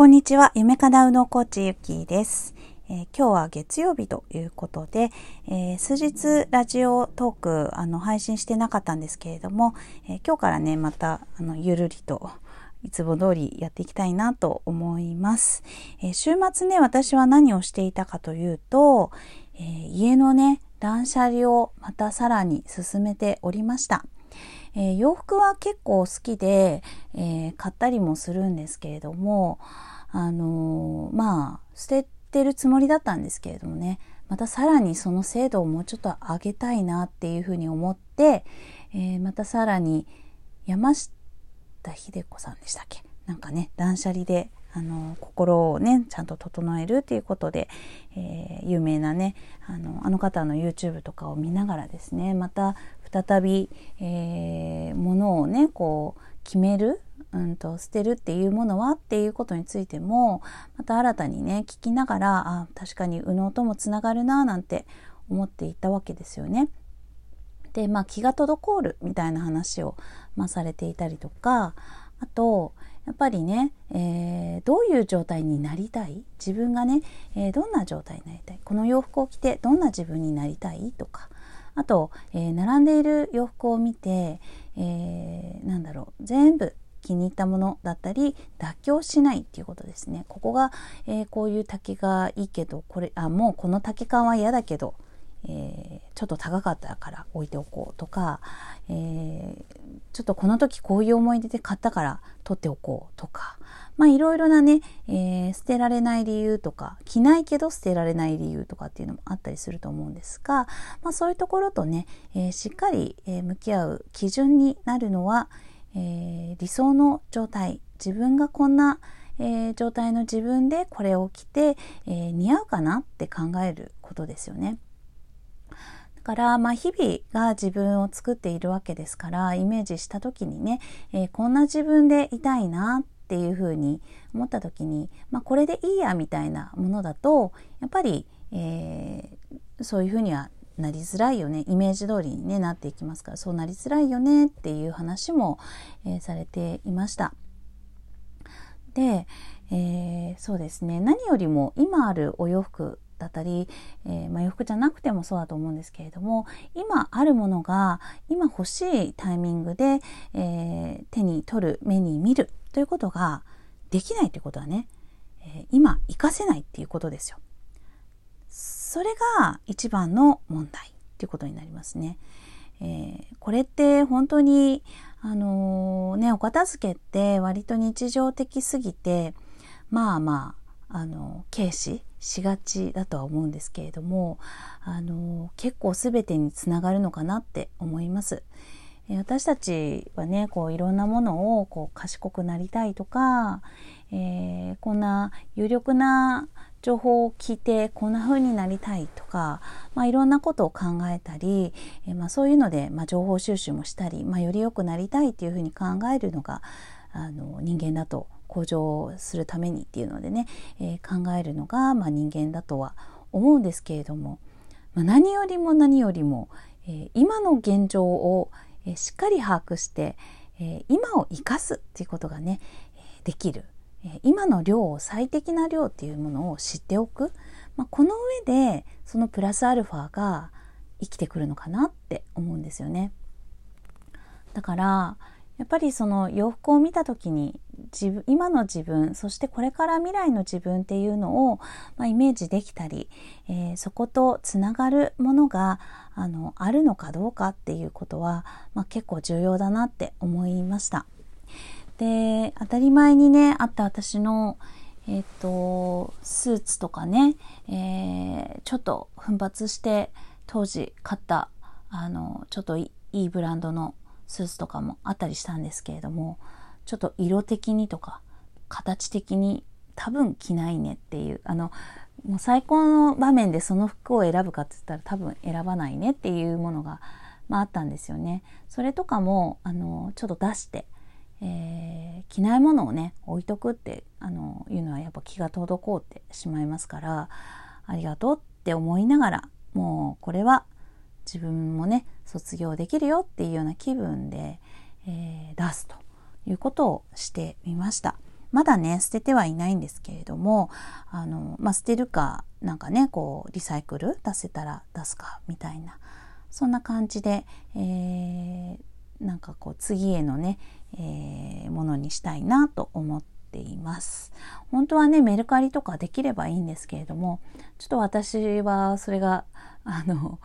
こんにちは。夢かなうのコーチゆきです、えー、今日は月曜日ということで、えー、数日ラジオトークあの配信してなかったんですけれども、えー、今日からね、またあのゆるりといつも通りやっていきたいなと思います。え週末ね、私は何をしていたかというと、え家のね、断捨離をまたさらに進めておりました。えー、洋服は結構好きで、えー、買ったりもするんですけれども、あのー、まあ捨ててるつもりだったんですけれどもね。またさらにその精度をもうちょっと上げたいなっていうふうに思って、えまたさらに山下秀子さんでしたっけ？なんかね断捨離であの心をねちゃんと整えるっていうことで、えー、有名なねあのあの方の YouTube とかを見ながらですねまた再び、えー、ものをねこう決める、うんと、捨てるっていうものはっていうことについてもまた新たにね聞きながらあ確かに右脳ともつながるななんて思っていたわけですよね。でまあ気が滞るみたいな話を、まあ、されていたりとかあとやっぱりね、えー、どういう状態になりたい？自分がね、えー、どんな状態になりたい？この洋服を着てどんな自分になりたい？とかあと、えー、並んでいる洋服を見て、えー、なんだろう全部気に入ったものだったり妥協しないっていうことですね。ここが、えー、こういう竹がいいけどこれあもうこの竹感は嫌だけど、えー、ちょっと高かったから置いておこうとか、えー、ちょっとこの時こういう思い出で買ったから取っておこうとかまあいろいろなね、えー、捨てられない理由とか着ないけど捨てられない理由とかっていうのもあったりすると思うんですが、まあ、そういうところとね、え、しっかり、向き合う基準になるのは、え理想の状態自分がこんなえー、状態の自分でこれを着て、えー、似合うかなって考えることですよね。だから、まあ、日々が自分を作っているわけですからイメージした時にね、えー、こんな自分でいたいなっていうふうに思った時に、まあ、これでいいやみたいなものだとやっぱり、えー、そういうふうにはなりづらいよねイメージ通りに、ね、なっていきますからそうなりづらいよねっていう話も、えー、されていました。で、えー、そうですね何よりも今あるお洋服だったり、えー、まあ、洋服じゃなくてもそうだと思うんですけれども今あるものが今欲しいタイミングで、えー、手に取る目に見るということができないということはね、えー、今活かせないっていうことですよ。それが一番の問題っていうことになりますね。えー、これって本当にあのー、ねお片付けって割と日常的すぎてまあまああの軽視しがちだとは思うんですけれどもあの結構全てにつながるのかなって思います。私たちはねこういろんなものをこう賢くなりたいとか、えー、こんな有力な情報を聞いてこんな風になりたいとか、まあ、いろんなことを考えたり、えー、まあ、そういうので、まあ、情報収集もしたり、まあ、より良くなりたいっていう風に考えるのがあの人間だと向上するためにっていうのでね、えー、考えるのが、まあ、人間だとは思うんですけれども、まあ、何よりも何よりも、え今の現状をえしっかり把握して、え今を生かすっていうことがね、えできる、え今の量を最適な量っていうものを知っておく、まあ、この上でそのプラスアルファが生きてくるのかなって思うんですよね。だからやっぱりその洋服を見た時に自分今の自分そしてこれから未来の自分っていうのを、まあ、イメージできたり、えー、そことつながるものがあのあるのかどうかっていうことは、まあ、結構重要だなって思いました。で当たり前にねあった私のえっ、ー、とスーツとかね、えー、ちょっと奮発して当時買ったあのちょっといいブランドのスーツとかもあったりしたんですけれどもちょっと色的にとか形的に多分着ないねっていうあのもう最高の場面でその服を選ぶかって言ったら多分選ばないねっていうものが、まあ、あったんですよね。それとかもあのちょっと出して、えー、着ないものをね置いとくってあのいうのはやっぱ気が滞ってしまいますからありがとうって思いながらもうこれは自分もね卒業できるよっていうような気分で、えー、出すということをしてみました。まだね捨ててはいないんですけれどもあの、まあ、捨てるかなんかねこうリサイクル出せたら出すかみたいなそんな感じで、えー、なんかこう次へのね、えー、ものにしたいなと思っています。本当はねメルカリとかできればいいんですけれどもちょっと私はそれがあの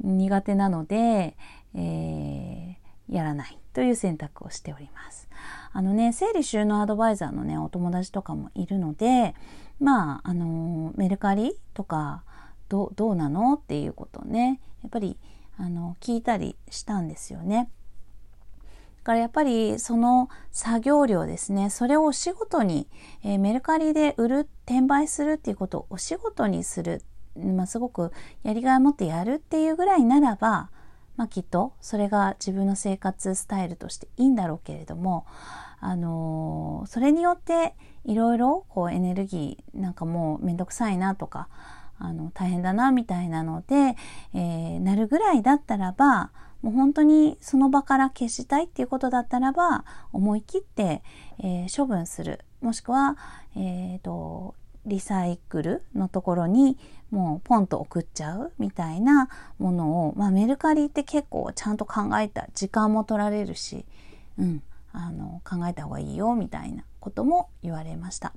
苦手なので、えー、やらないという選択をしております。あのね整理収納アドバイザーのねお友達とかもいるのでまああのメルカリとかどどうなのっていうことをねやっぱりあの聞いたりしたんですよね。からやっぱりその作業量ですね。それをお仕事に、えー、メルカリで売る転売するっていうことをお仕事にする、まあ、すごくやりがいを持ってやるっていうぐらいならば、まあ、きっとそれが自分の生活スタイルとしていいんだろうけれども、あのー、それによっていろいろこうエネルギーなんかもうめんどくさいなとかあの大変だなみたいなので、えー、なるぐらいだったらばもう本当にその場から消したいっていうことだったらば思い切って、えー、処分するもしくは、えーと、リサイクルのところにもうポンと送っちゃうみたいなものを、まあ、メルカリって結構ちゃんと考えた時間も取られるし、うん、あの考えた方がいいよみたいなことも言われました。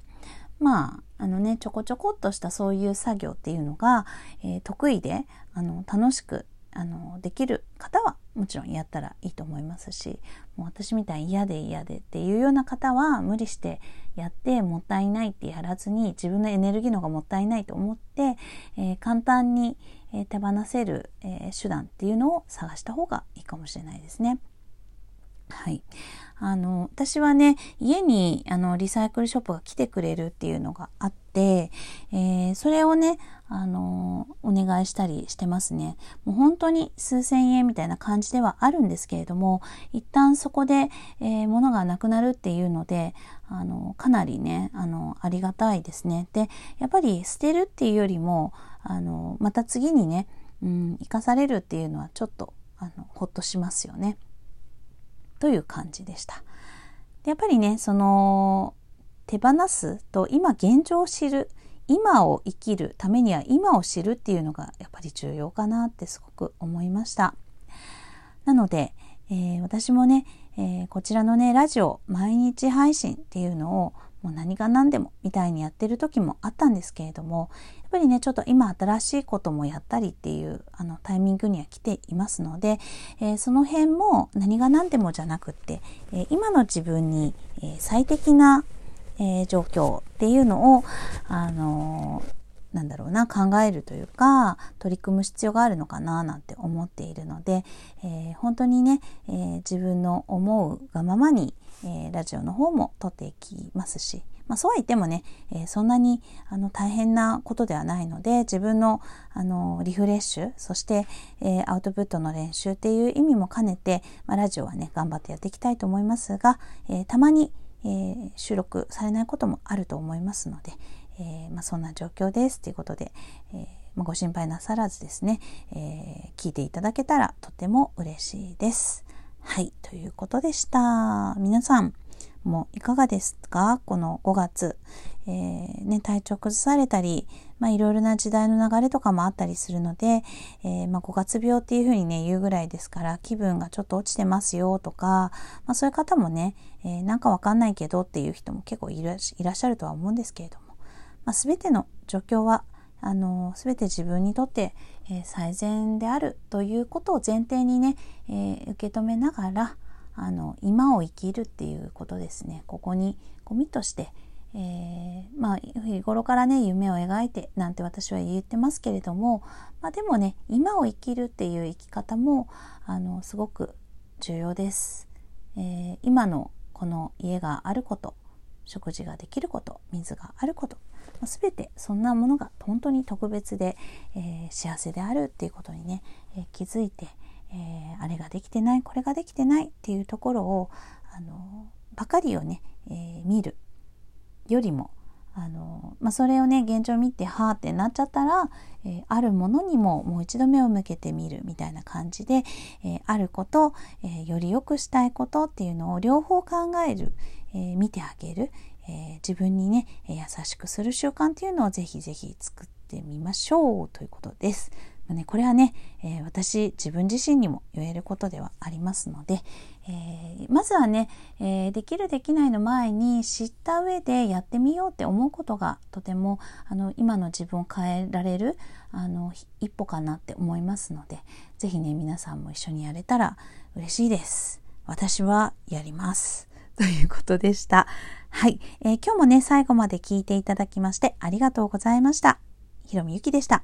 まあ、あのね、ちょこちょこっとしたそういう作業っていうのが、えー、得意で、あの、楽しく、あの、できる方はもちろんやったらいいと思いますし、もう私みたいに嫌で嫌でっていうような方は無理してやってもったいないってやらずに自分のエネルギーの方がもったいないと思って、えー、簡単に、手放せる、え手段っていうのを探した方がいいかもしれないですね。はい。あの、私はね、家にあのリサイクルショップが来てくれるっていうのがあって、えー、それをね、あの、お願いしたりしてますね。もう本当に数千円みたいな感じではあるんですけれども、一旦そこで、えー、物がなくなるっていうので、あの、かなりね、あの、ありがたいですね。で、やっぱり捨てるっていうよりも、あの、また次にね、うん、生かされるっていうのはちょっと、あの、ほっとしますよね。という感じでした。やっぱりねその手放すと今現状を知る今を生きるためには今を知るっていうのがやっぱり重要かなってすごく思いました。なので、えー、私もね、えー、こちらのねラジオ毎日配信っていうのをもう何が何でもみたいにやってる時もあったんですけれどもやっぱりねちょっと今新しいこともやったりっていうあのタイミングには来ていますので、えー、その辺も何が何でもじゃなくって、えー、今の自分に、え、最適な、え状況っていうのをあのなんだろうな考えるというか取り組む必要があるのかななんて思っているので、えー、本当にね、えー、自分の思うがままに、えー、ラジオの方も撮っていきますし、まあ、そうは言ってもね、えそんなにあの大変なことではないので自分のあのリフレッシュそして、えアウトプットの練習っていう意味も兼ねて、まあ、ラジオはね頑張ってやっていきたいと思いますが、えたまに、え収録されないこともあると思いますので、えー、まあ、そんな状況ですということで、えー、まあ、ご心配なさらずですね、え聞いていただけたらとても嬉しいです。はい、ということでした。皆さん、もいかがですか？この5月、えー、ね、体調崩されたり、まあ、いろいろな時代の流れとかもあったりするので、えー、まあ、5月病っていうふうにね、言うぐらいですから、気分がちょっと落ちてますよとか、まあ、そういう方もね、えー、なんかわかんないけどっていう人も結構いらっしゃるとは思うんですけれども、まあ、全ての状況はあの全て自分にとって、えー、最善であるということを前提にね、えー、受け止めながらあの今を生きるっていうことですねここにコミットして、えー、まあ日頃からね夢を描いてなんて私は言ってますけれども、まあ、でもね今を生きるっていう生き方もあのすごく重要です。えー、今のこの家があること食事ができること水があることま、全てそんなものが本当に特別で、えー、幸せであるっていうことにね、えー、気づいて、えー、あれができてないこれができてないっていうところをあのばかりをね、え見るよりもあの、まあ、それをね現状見てはあってなっちゃったら、え、あるものにももう一度目を向けてみるみたいな感じで、え、あること、え、より良くしたいことっていうのを両方考える、え見てあげる、えー、自分にね、優しくする習慣っていうのをぜひぜひ作ってみましょうということです。まあね、これはね、えー、私自分自身にも言えることではありますので、えー、まずはね、え、できるできないの前に知った上でやってみようって思うことがとてもあの今の自分を変えられるあの一歩かなって思いますので是非ね皆さんも一緒にやれたら嬉しいです。私はやります。ということでした。はい、えー、今日もね最後まで聞いていただきましてありがとうございました。ひろみゆきでした。